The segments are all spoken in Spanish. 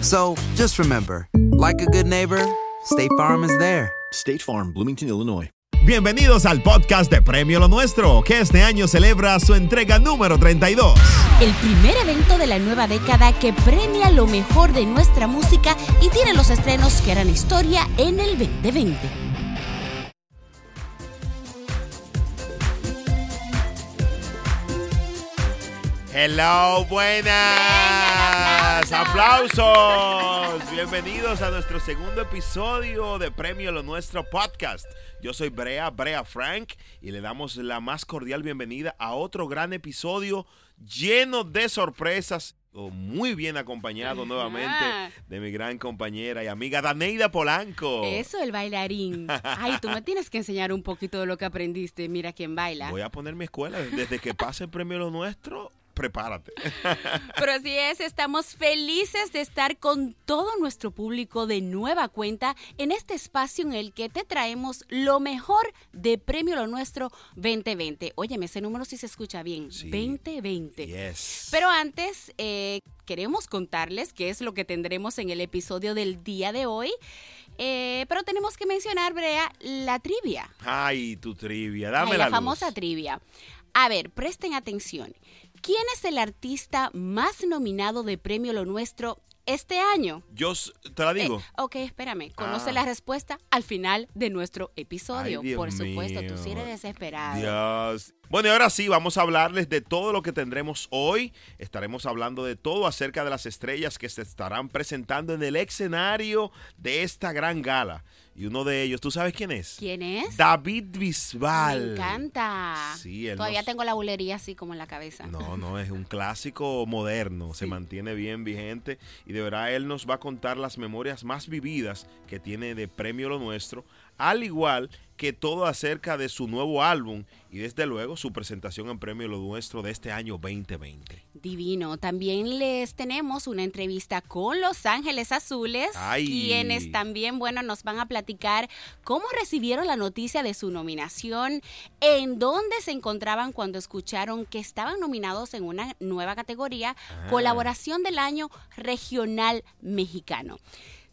So just remember, like a good neighbor, State Farm is there. State Farm, Bloomington, Illinois. Bienvenidos al podcast de Premio Lo Nuestro, que este año celebra su entrega número 32. El primer evento de la nueva década que premia lo mejor de nuestra música y tiene los estrenos que harán historia en el 2020. Hello, buenas. Aplausos. Bienvenidos a nuestro segundo episodio de Premio Lo Nuestro podcast. Yo soy Brea, Brea Frank, y le damos la más cordial bienvenida a otro gran episodio lleno de sorpresas. o Muy bien acompañado nuevamente de mi gran compañera y amiga Daneida Polanco. Eso, el bailarín. Ay, tú me tienes que enseñar un poquito de lo que aprendiste. Mira quién baila. Voy a poner mi escuela. Desde que pase el premio Lo Nuestro, prepárate. Pero así es, estamos felices de estar con todo nuestro público de nueva cuenta en este espacio en el que te traemos lo mejor de Premio Lo Nuestro 2020. Óyeme, ese número sí se escucha bien. Sí. 2020. Yes. Pero antes, eh, queremos contarles qué es lo que tendremos en el episodio del día de hoy. Eh, pero tenemos que mencionar, Brea, la trivia. Ay, tu trivia. Dame Ay, la, la famosa luz. trivia. A ver, presten atención. ¿Quién es el artista más nominado de Premio Lo Nuestro este año? Yo te la digo. Eh, ok, espérame. Conoce Ah. la respuesta al final de nuestro episodio. Ay, Por supuesto, tú sí eres desesperado. Dios. Bueno, y ahora sí, vamos a hablarles de todo lo que tendremos hoy. Estaremos hablando de todo acerca de las estrellas que se estarán presentando en el escenario de esta gran gala. Y uno de ellos, ¿tú sabes quién es? ¿Quién es? David Bisbal. Me encanta. Sí, él Todavía nos- tengo la bulería así como en la cabeza. No, no, es un clásico moderno, se mantiene bien vigente y de verdad él nos va a contar las memorias más vividas que tiene de Premio Lo Nuestro, al igual que todo acerca de su nuevo álbum y desde luego su presentación en Premio Lo Nuestro de este año 2020. Divino. También les tenemos una entrevista con Los Ángeles Azules, Ay. quienes también, bueno, nos van a platicar cómo recibieron la noticia de su nominación, en dónde se encontraban cuando escucharon que estaban nominados en una nueva categoría, colaboración del año regional mexicano.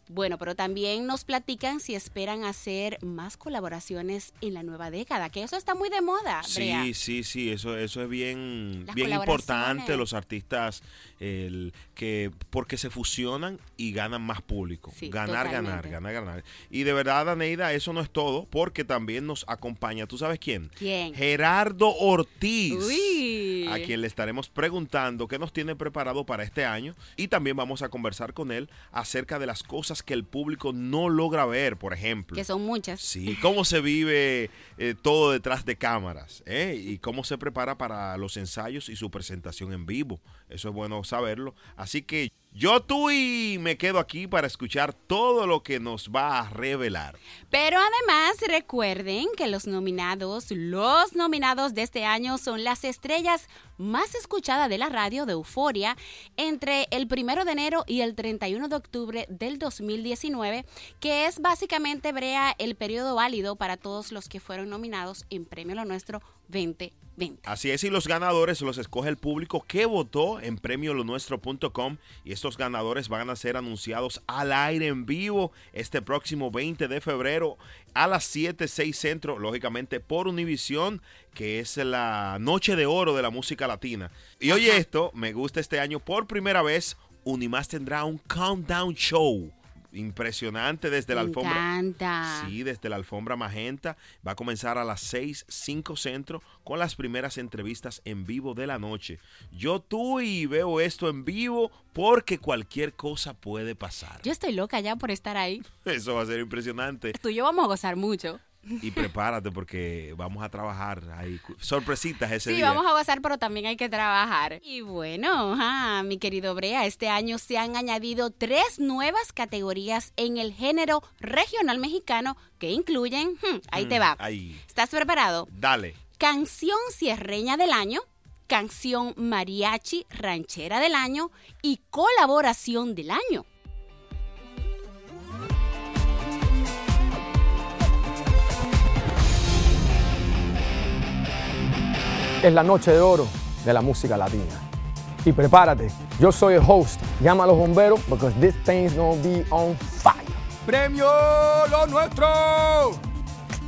Bueno, pero también nos platican si esperan hacer más colaboraciones en la nueva década, que eso está muy de moda, Brea. Sí, sí, sí, eso, eso es bien, Las bien importante, los artistas el, que porque se fusionan y ganan más público. Sí, ganar, ganar, ganar, ganar. Y de verdad, Aneida, eso no es todo, porque también nos acompaña, ¿tú sabes quién? ¿Quién? Gerardo Ortiz. Uy. Sí. a quien le estaremos preguntando qué nos tiene preparado para este año y también vamos a conversar con él acerca de las cosas que el público no logra ver, por ejemplo. Que son muchas. Sí, cómo se vive eh, todo detrás de cámaras ¿eh? y cómo se prepara para los ensayos y su presentación en vivo. Eso es bueno saberlo. Así que yo tú y me quedo aquí para escuchar todo lo que nos va a revelar. Pero además recuerden que los nominados, los nominados de este año son las estrellas más escuchadas de la radio de Euforia entre el primero de enero y el 31 de octubre del 2019, que es básicamente, Brea, el periodo válido para todos los que fueron nominados en Premio Lo Nuestro 2020. Así es, y los ganadores los escoge el público que votó en premiolonuestro.com y estos ganadores van a ser anunciados al aire en vivo este próximo 20 de febrero a las 7, 6 centro, lógicamente por Univisión, que es la noche de oro de la música latina. Y oye esto, me gusta este año por primera vez, Unimás tendrá un countdown show impresionante desde la alfombra. encanta. Sí, desde la alfombra magenta. Va a comenzar a las 6, 5 centro con las primeras entrevistas en vivo de la noche. Yo tú y veo esto en vivo porque cualquier cosa puede pasar. Yo estoy loca ya por estar ahí. Eso va a ser impresionante. Tú y yo vamos a gozar mucho. Y prepárate porque vamos a trabajar. Hay sorpresitas ese Sí, día. vamos a gozar, pero también hay que trabajar. Y bueno, ajá, mi querido Brea, este año se han añadido tres nuevas categorías en el género regional mexicano que incluyen, hmm, ahí te Mm, va. Ahí. ¿Estás preparado? Dale. Canción cierreña del año, canción mariachi ranchera del año y colaboración del año. Es la noche de oro de la música latina. Y prepárate, yo soy el host. Llama a los bomberos because this thing's gonna be on fire. ¡Premio lo nuestro!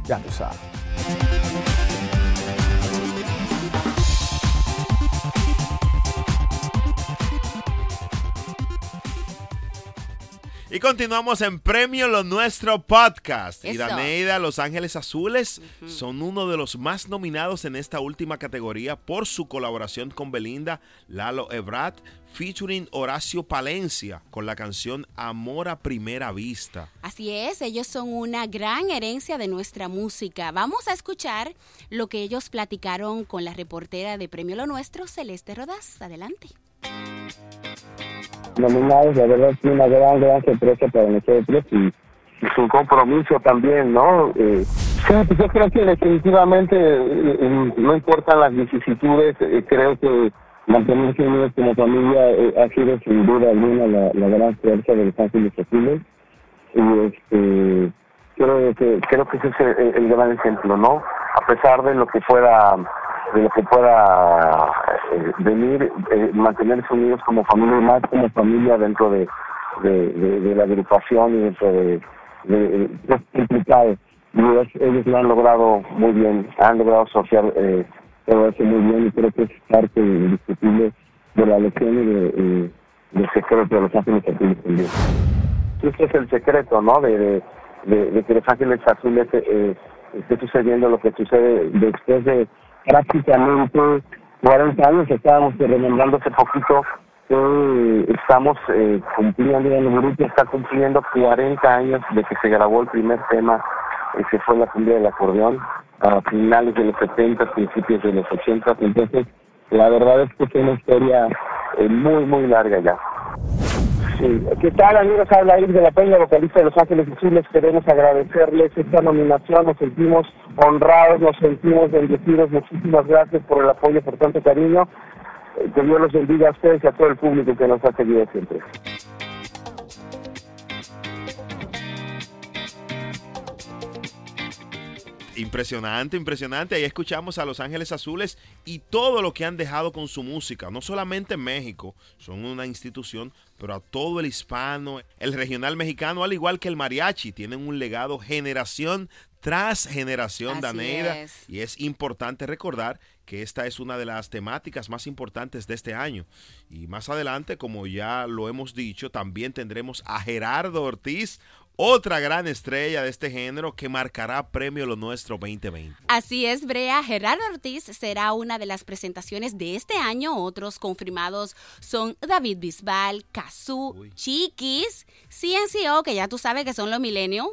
Ya tú sabes. Y continuamos en Premio Lo Nuestro Podcast. Y Eso. Daneida, Los Ángeles Azules son uno de los más nominados en esta última categoría por su colaboración con Belinda, Lalo Ebrat, featuring Horacio Palencia con la canción Amor a Primera Vista. Así es, ellos son una gran herencia de nuestra música. Vamos a escuchar lo que ellos platicaron con la reportera de Premio Lo Nuestro, Celeste Rodaz. Adelante. Nominados, la verdad es una gran, gran sorpresa para nosotros y, y su compromiso también, ¿no? Eh, sí, pues yo creo que definitivamente eh, no importan las vicisitudes, eh, creo que mantenerse unidos como familia ha sido sin duda alguna la, gran fuerza de los Ángeles y este creo que creo que ese es el, el gran ejemplo, ¿no? A pesar de lo que pueda de lo que pueda eh, venir, eh, mantenerse unidos como familia, más como familia dentro de, de, la agrupación y dentro de, de, implicado. Y ellos, lo han logrado muy bien, han logrado asociar eh, todo eso muy bien y creo que es parte indiscutible de la lección y de, eh, del secreto de los ángeles azules también. Este es el secreto, ¿no? De, de, que los ángeles azules eh, esté sucediendo lo que sucede después de prácticamente 40 años, estábamos remembrando hace poquito que estamos eh, cumpliendo, el grupo está cumpliendo 40 años de que se grabó el primer tema, eh, que fue la cumbia del acordeón, a finales de los 70, principios de los 80, entonces la verdad es que es una historia eh, muy, muy larga ya. Sí. ¿Qué tal amigos? Habla Eric de la Peña, vocalista de Los Ángeles Azules. Queremos agradecerles esta nominación. Nos sentimos honrados, nos sentimos bendecidos. Muchísimas gracias por el apoyo, por tanto cariño. Que Dios los bendiga a ustedes y a todo el público que nos ha seguido siempre. Impresionante, impresionante. Ahí escuchamos a Los Ángeles Azules y todo lo que han dejado con su música. No solamente en México, son una institución, pero a todo el hispano, el regional mexicano, al igual que el mariachi, tienen un legado generación tras generación, Así Daneida. es. Y es importante recordar que esta es una de las temáticas más importantes de este año. Y más adelante, como ya lo hemos dicho, también tendremos a Gerardo Ortiz, otra gran estrella de este género que marcará Premio Lo Nuestro 2020. Así es, Brea. Gerardo Ortiz será una de las presentaciones de este año. Otros confirmados son David Bisbal, Kazoo, Chiquis, CNCO, que ya tú sabes que son los millennials,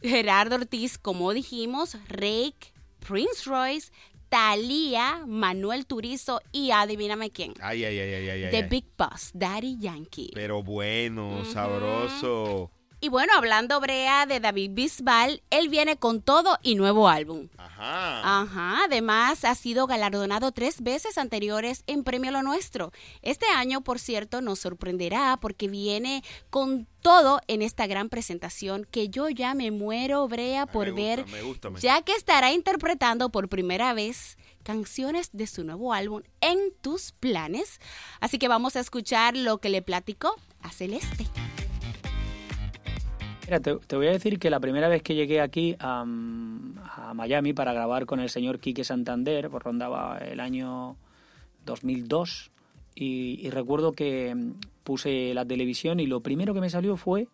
Gerardo Ortiz, como dijimos, Rake, Prince Royce, Thalía, Manuel Turizo y adivíname quién. Ay, ay, ay, ay, ay. The ay. Big Boss, Daddy Yankee. Pero bueno, sabroso. Y bueno, hablando Brea de David Bisbal, él viene con todo y nuevo álbum. Ajá. Ajá, además ha sido galardonado tres veces anteriores en Premio Lo Nuestro. Este año, por cierto, nos sorprenderá porque viene con todo en esta gran presentación que yo ya me muero, Brea, por me gusta, ver, me gusta, me- ya que estará interpretando por primera vez canciones de su nuevo álbum en tus planes. Así que vamos a escuchar lo que le platicó a Celeste. Mira, te, voy a decir que la primera vez que llegué aquí a, Miami para grabar con el señor Quique Santander, pues rondaba el año 2002, y, y recuerdo que mm, puse la televisión y lo primero que me salió fue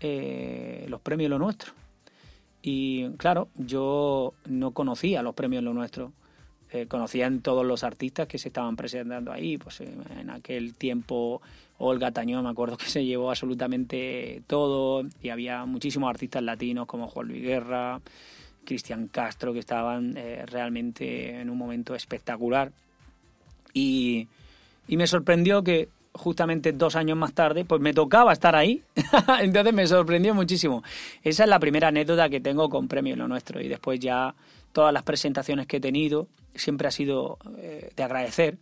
eh, los premios Lo Nuestro. Y claro, yo no conocía los premios Lo Nuestro. Eh, conocían todos los artistas que se estaban presentando ahí. Pues en aquel tiempo Olga Tañón, me acuerdo que se llevó absolutamente todo. Y había muchísimos artistas latinos como Juan Luis Guerra, Cristian Castro, que estaban eh, realmente en un momento espectacular. Y, me sorprendió que justamente dos años más tarde, pues me tocaba estar ahí. Entonces me sorprendió muchísimo. Esa es la primera anécdota que tengo con Premio Lo Nuestro. Y después ya todas las presentaciones que he tenido siempre ha sido eh, de agradecer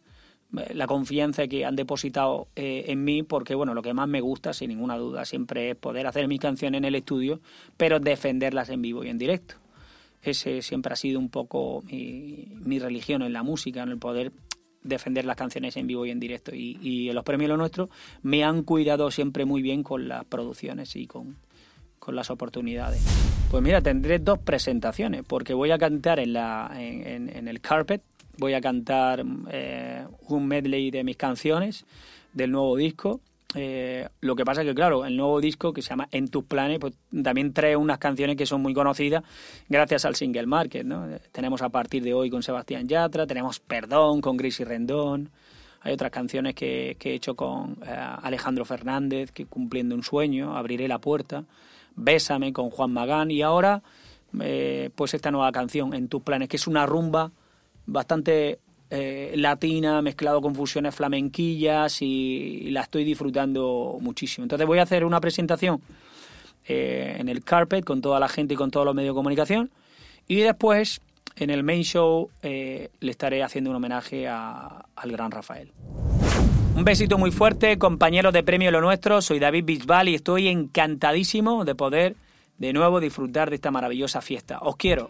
la confianza que han depositado eh, en mí, porque bueno, lo que más me gusta, sin ninguna duda, siempre es poder hacer mis canciones en el estudio, pero defenderlas en vivo y en directo. Ese siempre ha sido un poco mi, religión en la música, en el poder defender las canciones en vivo y en directo. Y, en los premios Lo Nuestro me han cuidado siempre muy bien con las producciones y con, con las oportunidades. Pues mira, tendré dos presentaciones, porque voy a cantar en, la, en el carpet, voy a cantar eh, un medley de mis canciones del nuevo disco. Eh, lo que pasa es que, claro, el nuevo disco que se llama En tus planes, pues también trae unas canciones que son muy conocidas gracias al single market, ¿no? Eh, Tenemos a partir de hoy con Sebastián Yatra, tenemos Perdón con Gracie Rendón, hay otras canciones que, que he hecho con Alejandro Fernández, que cumpliendo un sueño, Abriré la puerta, Bésame con Juan Magán y ahora eh, pues esta nueva canción, En tus planes, que es una rumba bastante eh, latina, mezclado con fusiones flamenquillas y, la estoy disfrutando muchísimo. Entonces voy a hacer una presentación eh, en el carpet con toda la gente y con todos los medios de comunicación y después en el main show eh, le estaré haciendo un homenaje a- al gran Rafael. Un besito muy fuerte, compañeros de Premio Lo Nuestro. Soy David Bisbal y estoy encantadísimo de poder de nuevo disfrutar de esta maravillosa fiesta. Os quiero.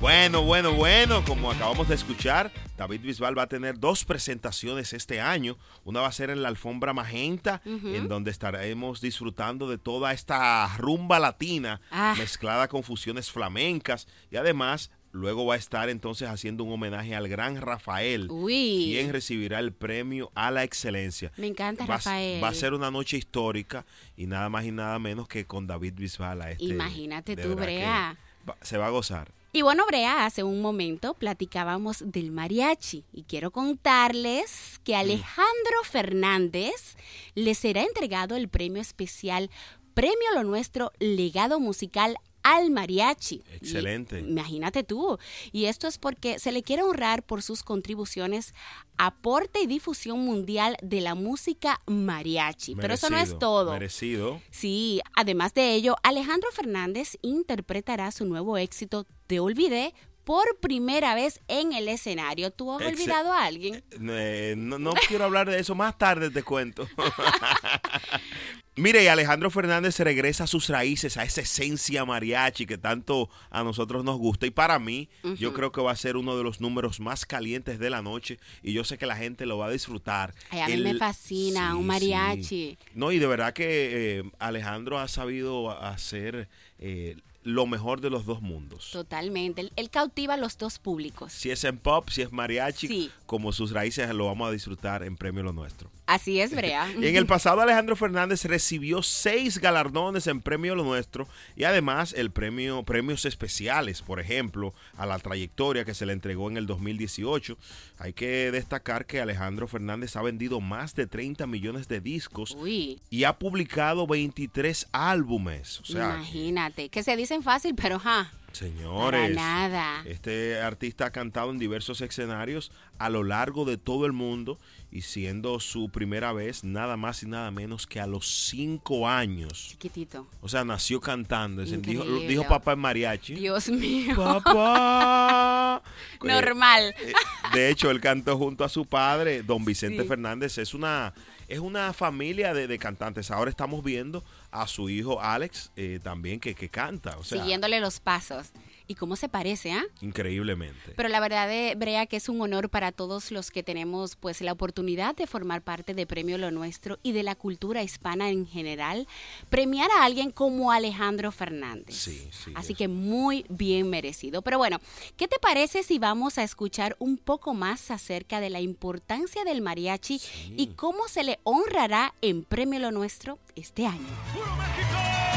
Bueno, bueno, bueno, como acabamos de escuchar, David Bisbal va a tener dos presentaciones este año. Una va a ser en la alfombra magenta, en donde estaremos disfrutando de toda esta rumba latina Ah. mezclada con fusiones flamencas y además luego va a estar entonces haciendo un homenaje al gran Rafael, Uy. quien recibirá el premio a la excelencia. Me encanta Va Rafael. Va a ser una noche histórica y nada más y nada menos que con David Bisbal. a este, Imagínate tú, Brea. va- se va a gozar. Y bueno, Brea, hace un momento platicábamos del mariachi y quiero contarles que Alejandro Fernández le será entregado el premio especial Premio Lo Nuestro Legado Musical al mariachi. Excelente. Y imagínate tú. Y esto es porque se le quiere honrar por sus contribuciones, aporte y difusión mundial de la música mariachi. Pero eso no es todo. Merecido. Sí, además de ello, Alejandro Fernández interpretará su nuevo éxito Te Olvidé por primera vez en el escenario. ¿Tú has Excel- olvidado a alguien? Eh, no, no quiero hablar de eso, más tarde te cuento. Mire, y Alejandro Fernández regresa a sus raíces, a esa esencia mariachi que tanto a nosotros nos gusta. Y para mí, yo creo que va a ser uno de los números más calientes de la noche. Y yo sé que la gente lo va a disfrutar. Ay, a mí El- me fascina, un mariachi. sí. No, y de verdad que eh, Alejandro ha sabido hacer eh, lo mejor de los dos mundos. Totalmente. Él, él cautiva a los dos públicos. Si es en pop, si es mariachi, Sí. como sus raíces lo vamos a disfrutar en Premio Lo Nuestro. Así es, Brea. En el pasado Alejandro Fernández recibió seis galardones en Premio Lo Nuestro y además el premio premios especiales, por ejemplo, a la trayectoria que se le entregó en el 2018. Hay que destacar que Alejandro Fernández ha vendido más de 30 millones de discos Uy. y ha publicado 23 álbumes. O sea, Imagínate, que se dicen fácil, pero ja. Señores, Para nada. este artista ha cantado en diversos escenarios a lo largo de todo el mundo y siendo su primera vez nada más y nada menos que a los cinco años. Chiquitito. O sea, nació cantando. Dijo, dijo papá en mariachi. Dios mío. Papá. Normal. Eh, De hecho, él cantó junto a su padre, don Vicente Sí. Fernández. Es una, es una familia de, de cantantes. Ahora estamos viendo a su hijo Alex eh, también que, que canta. O sea, Siguiéndole los pasos. ¿Y cómo se parece, ah? increíblemente. Pero la verdad, eh, Brea, que es un honor para todos los que tenemos pues la oportunidad de formar parte de Premio Lo Nuestro y de la cultura hispana en general, premiar a alguien como Alejandro Fernández. Sí, sí. Así que muy bien merecido. Pero bueno, ¿qué te parece si vamos a escuchar un poco más acerca de la importancia del mariachi y cómo se le honrará en Premio Lo Nuestro este año?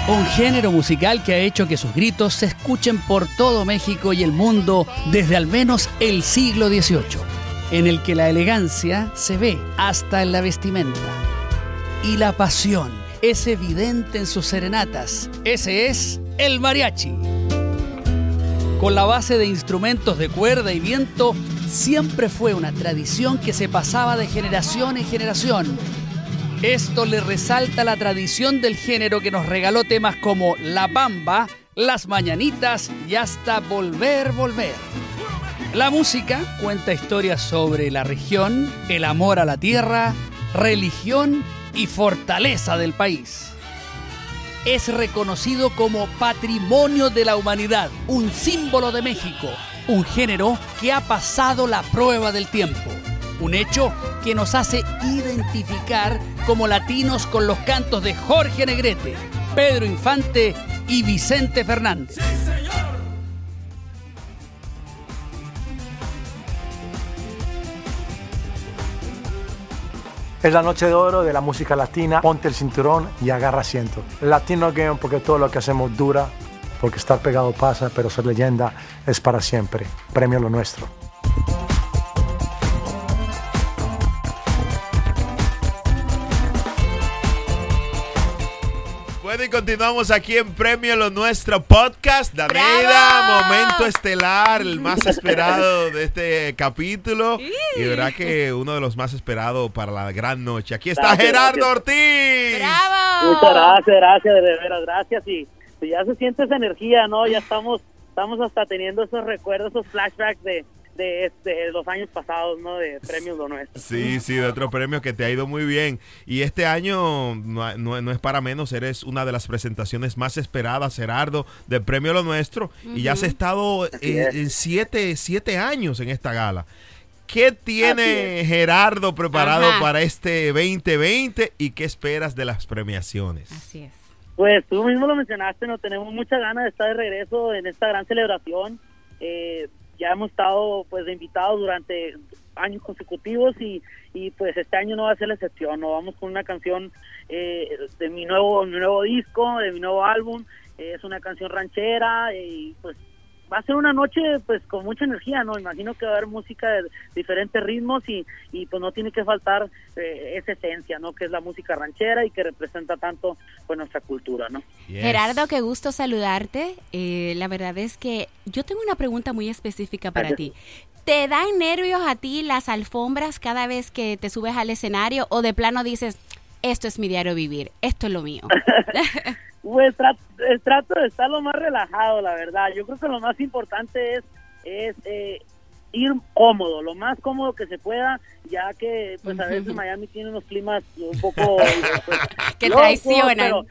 Un género musical que ha hecho que sus gritos se escuchen por todo México y el mundo desde al menos el siglo XVIII, en el que la elegancia se ve hasta en la vestimenta. Y la pasión es evidente en sus serenatas. Ese es el mariachi. Con la base de instrumentos de cuerda y viento, siempre fue una tradición que se pasaba de generación en generación. Esto le resalta la tradición del género que nos regaló temas como La Bamba, Las Mañanitas y hasta Volver, Volver. La música cuenta historias sobre la región, el amor a la tierra, religión y fortaleza del país. Es reconocido como patrimonio de la humanidad, un símbolo de México, un género que ha pasado la prueba del tiempo. Un hecho que nos hace identificar como latinos con los cantos de Jorge Negrete, Pedro Infante y Vicente Fernández. Es la noche de oro de la música latina. Ponte el cinturón y agarra asiento. Latino Game porque todo lo que hacemos dura, porque estar pegado pasa, pero ser leyenda es para siempre. Premio lo nuestro. Continuamos aquí en Premio Lo Nuestro Podcast. Daneida, momento estelar, el más esperado de este capítulo. Y verdad que uno de los más esperados para la gran noche. Aquí está Gracias, Gerardo gracias. Ortiz. Muchas gracias, gracias, de veras, gracias. Y pues, ya se siente esa energía, ¿no? Ya estamos, estamos hasta teniendo esos recuerdos, esos flashbacks de, de, este, los años pasados, ¿no? De premios lo nuestro. Sí, sí, de otro premio que te ha ido muy bien. Y este año no, no- no es para menos, eres una de las presentaciones más esperadas, Gerardo, del premio Lo Nuestro. Y ya has estado en, es. en siete, siete años en esta gala. ¿Qué tiene Gerardo preparado Ajá. para este 2020 y qué esperas de las premiaciones? Así es. Pues tú mismo lo mencionaste, no tenemos mucha ganas de estar de regreso en esta gran celebración. Eh, ya hemos estado pues de invitados durante años consecutivos y, y pues este año no va a ser la excepción. No vamos con una canción eh, de mi nuevo mi nuevo disco, de mi nuevo álbum. Es una canción ranchera y pues va a ser una noche pues con mucha energía, ¿no? Imagino que va a haber música de diferentes ritmos y, y pues no tiene que faltar eh, esa esencia, ¿no? Que es la música ranchera y que representa tanto pues nuestra cultura, ¿no? Gerardo, qué gusto saludarte. Eh, la verdad es que yo tengo una pregunta muy específica para ti. ¿Te dan nervios a ti las alfombras cada vez que te subes al escenario o de plano dices, esto es mi diario vivir, esto es lo mío? Pues trato, eh, trato de estar lo más relajado, la verdad. Yo creo que lo más importante es, es eh, ir cómodo, lo más cómodo que se pueda, ya que pues a veces Miami tiene unos climas un poco... pues, Que locos, traicionan. pero-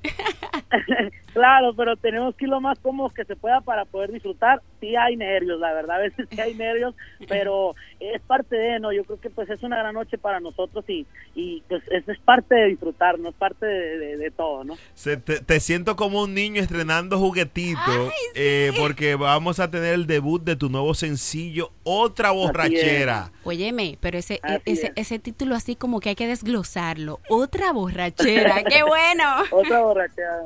claro, pero tenemos que ir lo más cómodos que se pueda para poder disfrutar. Sí hay nervios, la verdad, a veces sí hay nervios, pero es parte de, ¿no? Yo creo que pues es una gran noche para nosotros y, y pues es, es parte de disfrutar, no es parte de, de- de todo, ¿no? Se- te, te siento como un niño estrenando juguetito eh, porque vamos a tener el debut de tu nuevo sencillo, Otra Borrachera. Óyeme, pero ese, ese, es. ese título así como que hay que desglosarlo. Otra borrachera, qué bueno. Otra borrachera.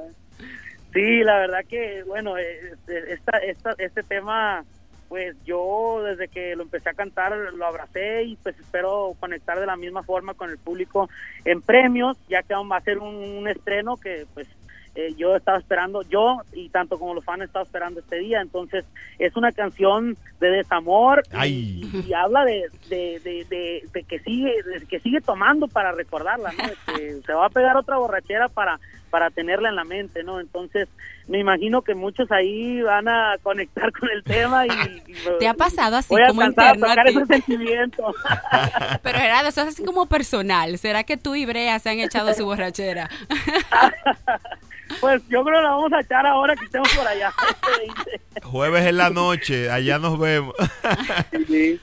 Sí, la verdad que, bueno, eh, esta, esta, este tema, pues yo desde que lo empecé a cantar lo abracé y pues espero conectar de la misma forma con el público en premios, ya que aún va a ser un, un estreno que pues eh, yo estaba esperando, yo y tanto como los fans he estado esperando este día, entonces es una canción de desamor y- habla de, de, de, de- de que sigue de que sigue tomando para recordarla, ¿no? De que se va a pegar otra borrachera para para tenerla en la mente, ¿no? Entonces, me imagino que muchos ahí van a conectar con el tema y, y ¿Te ha pasado así voy a como a interno a tocar ti? ese sentimiento. Pero Gerardo, eso es así como personal. ¿Será que tú y Brea se han echado su borrachera? Pues yo creo que la vamos a echar ahora que estemos por allá. Jueves en la noche, allá nos vemos. sí,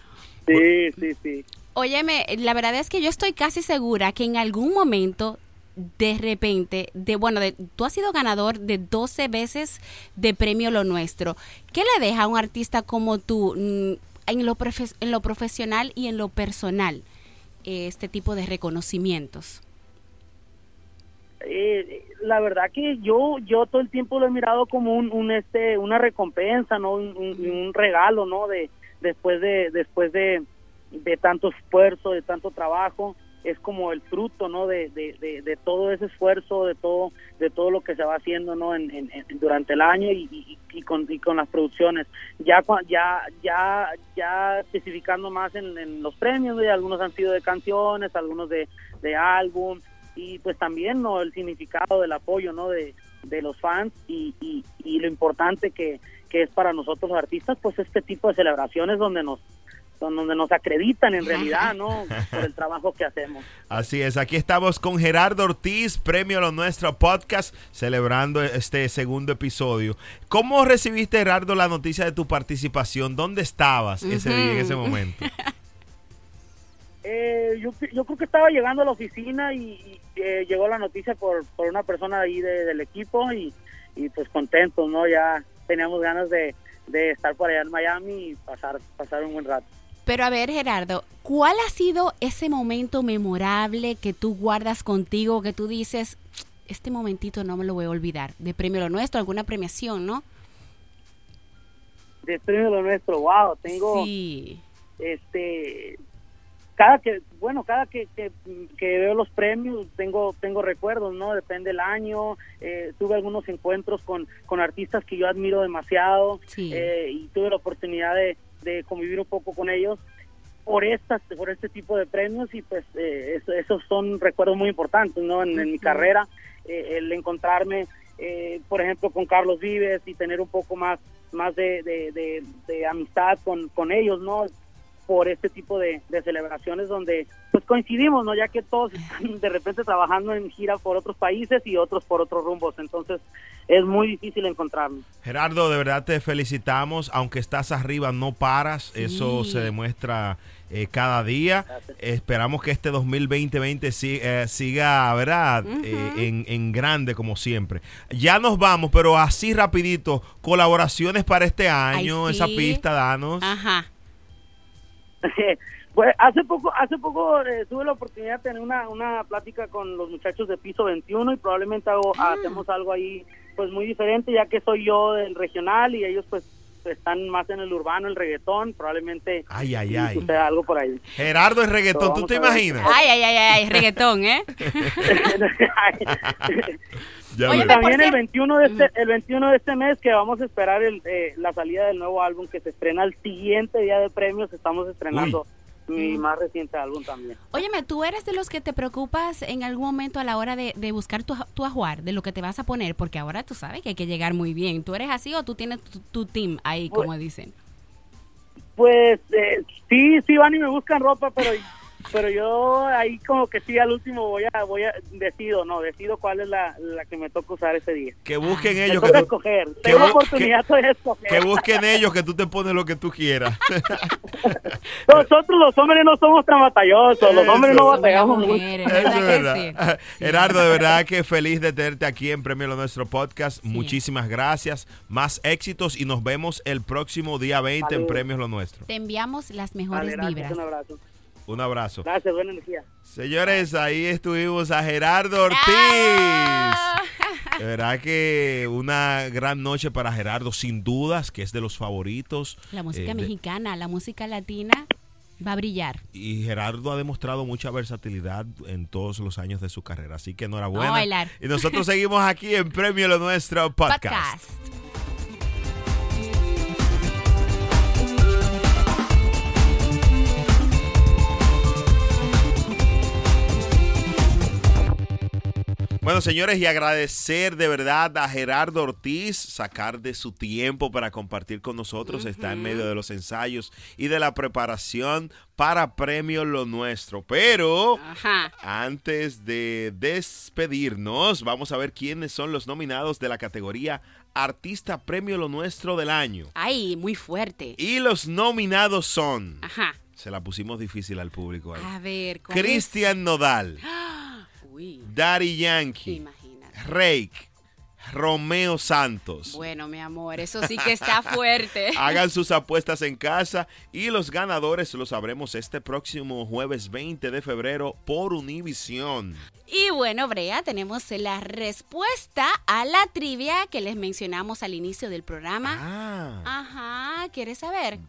sí, sí, sí. Óyeme, la verdad es que yo estoy casi segura que en algún momento, de repente, de bueno, de, tú has sido ganador de 12 veces de premio Lo Nuestro. ¿Qué le deja a un artista como tú mm, en lo, profe- en lo profesional y en lo personal este tipo de reconocimientos? Eh, la verdad que yo yo todo el tiempo lo he mirado como un, un este una recompensa no un, un- un regalo no de después de después de, de tanto esfuerzo de tanto trabajo es como el fruto no de, de, de, todo ese esfuerzo de todo de todo lo que se va haciendo no en, en- en- durante el año y, y- y con y con las producciones. Ya ya ya ya especificando más en, en los premios algunos han sido de canciones algunos de de álbum y pues también no el significado del apoyo no de, de los fans y, y, y lo importante que, que es para nosotros los artistas pues este tipo de celebraciones donde nos donde nos acreditan en realidad no por el trabajo que hacemos Así es, aquí estamos con Gerardo Ortiz, premio a lo nuestro podcast, celebrando este segundo episodio. ¿Cómo recibiste, Gerardo, la noticia de tu participación? ¿Dónde estabas ese día, en ese momento? Eh, yo, yo creo que estaba llegando a la oficina y, y, eh, llegó la noticia por, por una persona ahí de- del equipo y, y pues contentos, ¿no? Ya teníamos ganas de, de estar por allá en Miami y pasar, pasar un buen rato. Pero a ver, Gerardo, ¿cuál ha sido ese momento memorable que tú guardas contigo, que tú dices, este momentito no me lo voy a olvidar? De premio lo nuestro, alguna premiación, ¿no? De premio lo nuestro, wow, tengo Sí. este cada que bueno cada que, que, que veo los premios tengo tengo recuerdos no depende del año eh, tuve algunos encuentros con con artistas que yo admiro demasiado Sí. eh, y tuve la oportunidad de, de convivir un poco con ellos por estas por este tipo de premios y pues eh, eso- esos son recuerdos muy importantes no en, en mi carrera eh, el encontrarme eh, por ejemplo con Carlos Vives y tener un poco más más de, de, de- de amistad con, con ellos no por este tipo de, de celebraciones donde pues coincidimos no ya que todos están de repente trabajando en gira por otros países y otros por otros rumbos entonces es muy difícil encontrarnos Gerardo, de verdad te felicitamos. Aunque estás arriba, no paras. Eso se demuestra eh, cada día. Esperamos que este 2020 si- eh, siga, ¿verdad? Eh, en, en grande como siempre. Ya nos vamos, pero así rapidito. Colaboraciones para este año. Ay, Esa pista, danos. Ajá. Pues hace poco, hace poco eh, tuve la oportunidad de tener una, una plática con los muchachos de piso 21 y probablemente hago, hacemos algo ahí pues muy diferente ya que soy yo del regional y ellos pues están más en el urbano, el reggaetón, probablemente Ay, ay, ay. suceda algo por ahí. Gerardo es reggaetón, ¿tú te imaginas? Ay, ay, ay, ay, reggaetón, ¿eh? Ya Oye, ves. también el 21 de este el 21 de este mes que vamos a esperar el, eh, la salida del nuevo álbum que se estrena el siguiente día de premios, estamos estrenando mi más reciente álbum también. Óyeme, ¿tú eres de los que te preocupas en algún momento a la hora de, de buscar tu, tu ajuar, de lo que te vas a poner? Porque ahora tú sabes que hay que llegar muy bien. ¿Tú eres así o tú tienes tu, tu team ahí, como dicen? Pues eh, sí, sí van y me buscan ropa, pero pero yo ahí como que sí al último voy a voy a decido no decido cuál es la, la que me toca usar ese día que busquen ellos que tú- escoger que tengo oportunidad de escoger que busquen ellos que tú te pones lo que tú quieras nosotros los hombres no somos tan batallosos los hombres no batallamos mucho Eso es verdad. Gerardo, de verdad que feliz de tenerte aquí en Premio Lo Nuestro Podcast. Muchísimas gracias. Más éxitos y nos vemos el próximo día 20 en. Premios Lo Nuestro. Te enviamos las Vale, mejores gracias, vibras. un abrazo Un abrazo. gracias buena energía Señores, ahí estuvimos a Gerardo Ortiz. De verdad que una gran noche para Gerardo, sin dudas, que es de los favoritos. La música eh, de- mexicana, la música latina va a brillar. y Gerardo ha demostrado mucha versatilidad en todos los años de su carrera. Así que enhorabuena. Vamos a bailar. Y nosotros seguimos aquí en Premio Lo Nuestro Podcast. Podcast. Bueno, señores, y agradecer de verdad a Gerardo Ortiz sacar de su tiempo para compartir con nosotros. Está en medio de los ensayos y de la preparación para Premio Lo Nuestro. Pero Ajá. antes de despedirnos, vamos a ver quiénes son los nominados de la categoría Artista Premio Lo Nuestro del año. Ay, muy fuerte. Y los nominados son... Ajá. Se la pusimos difícil al público ahí. A ver. Cristian Nodal. Uy, Daddy Yankee, Rake, Romeo Santos. bueno, mi amor, eso sí que está fuerte. Hagan sus apuestas en casa y los ganadores los sabremos este próximo jueves 20 de febrero por Univisión. Y bueno, Brea, tenemos la respuesta a la trivia que les mencionamos al inicio del programa. Ah. Ajá, ¿quieres saber?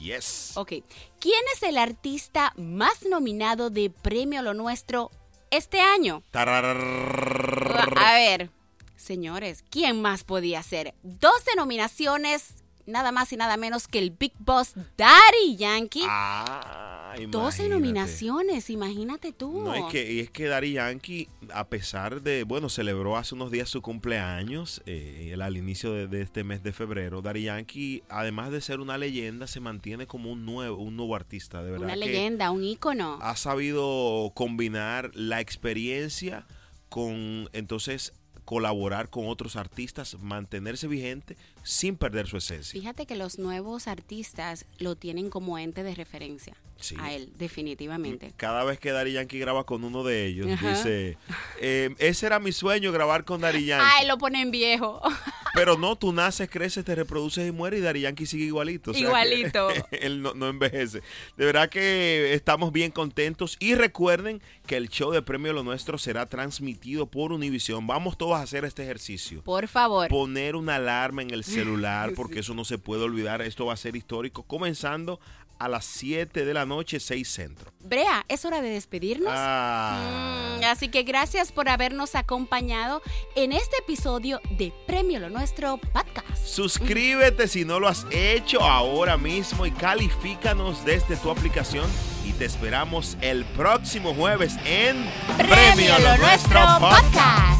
Yes. Ok, ¿quién es el artista más nominado de Premio Lo Nuestro este año? A ver, señores, ¿quién más podía ser? 12 nominaciones, nada más y nada menos que el Big Boss Daddy Yankee. Ah, 12 imagínate. nominaciones, imagínate tú. No, es que, y es que Daddy Yankee, a pesar de, bueno, celebró hace unos días su cumpleaños, eh, el- al inicio de, de este mes de febrero. Daddy Yankee, además de ser una leyenda, se mantiene como un nuevo, un nuevo artista, de verdad. Una leyenda, un ícono. Ha sabido combinar la experiencia con, entonces, colaborar con otros artistas, mantenerse vigente sin perder su esencia. Fíjate que los nuevos artistas lo tienen como ente de referencia Sí. a él, definitivamente. Cada vez que Daddy Yankee graba con uno de ellos, Ajá. dice, eh, ese era mi sueño, grabar con Daddy Yankee. Ay, lo ponen viejo. Pero no, tú naces, creces, te reproduces y mueres y Daddy Yankee sigue igualito. o sea que Igualito. él no, no envejece. De verdad que estamos bien contentos y recuerden que el show de Premio Lo Nuestro será transmitido por Univisión. Vamos todos a hacer este ejercicio. Por favor. Poner una alarma en el celular porque eso no se puede olvidar. Esto va a ser histórico comenzando a las 7 de la noche, 6 centro. Brea, es hora de despedirnos. Ah. Mm, así que gracias por habernos acompañado en este episodio de Premio Lo Nuestro Podcast. Suscríbete si no lo has hecho ahora mismo y califícanos desde tu aplicación y te esperamos el próximo jueves en Premio Lo Nuestro Podcast.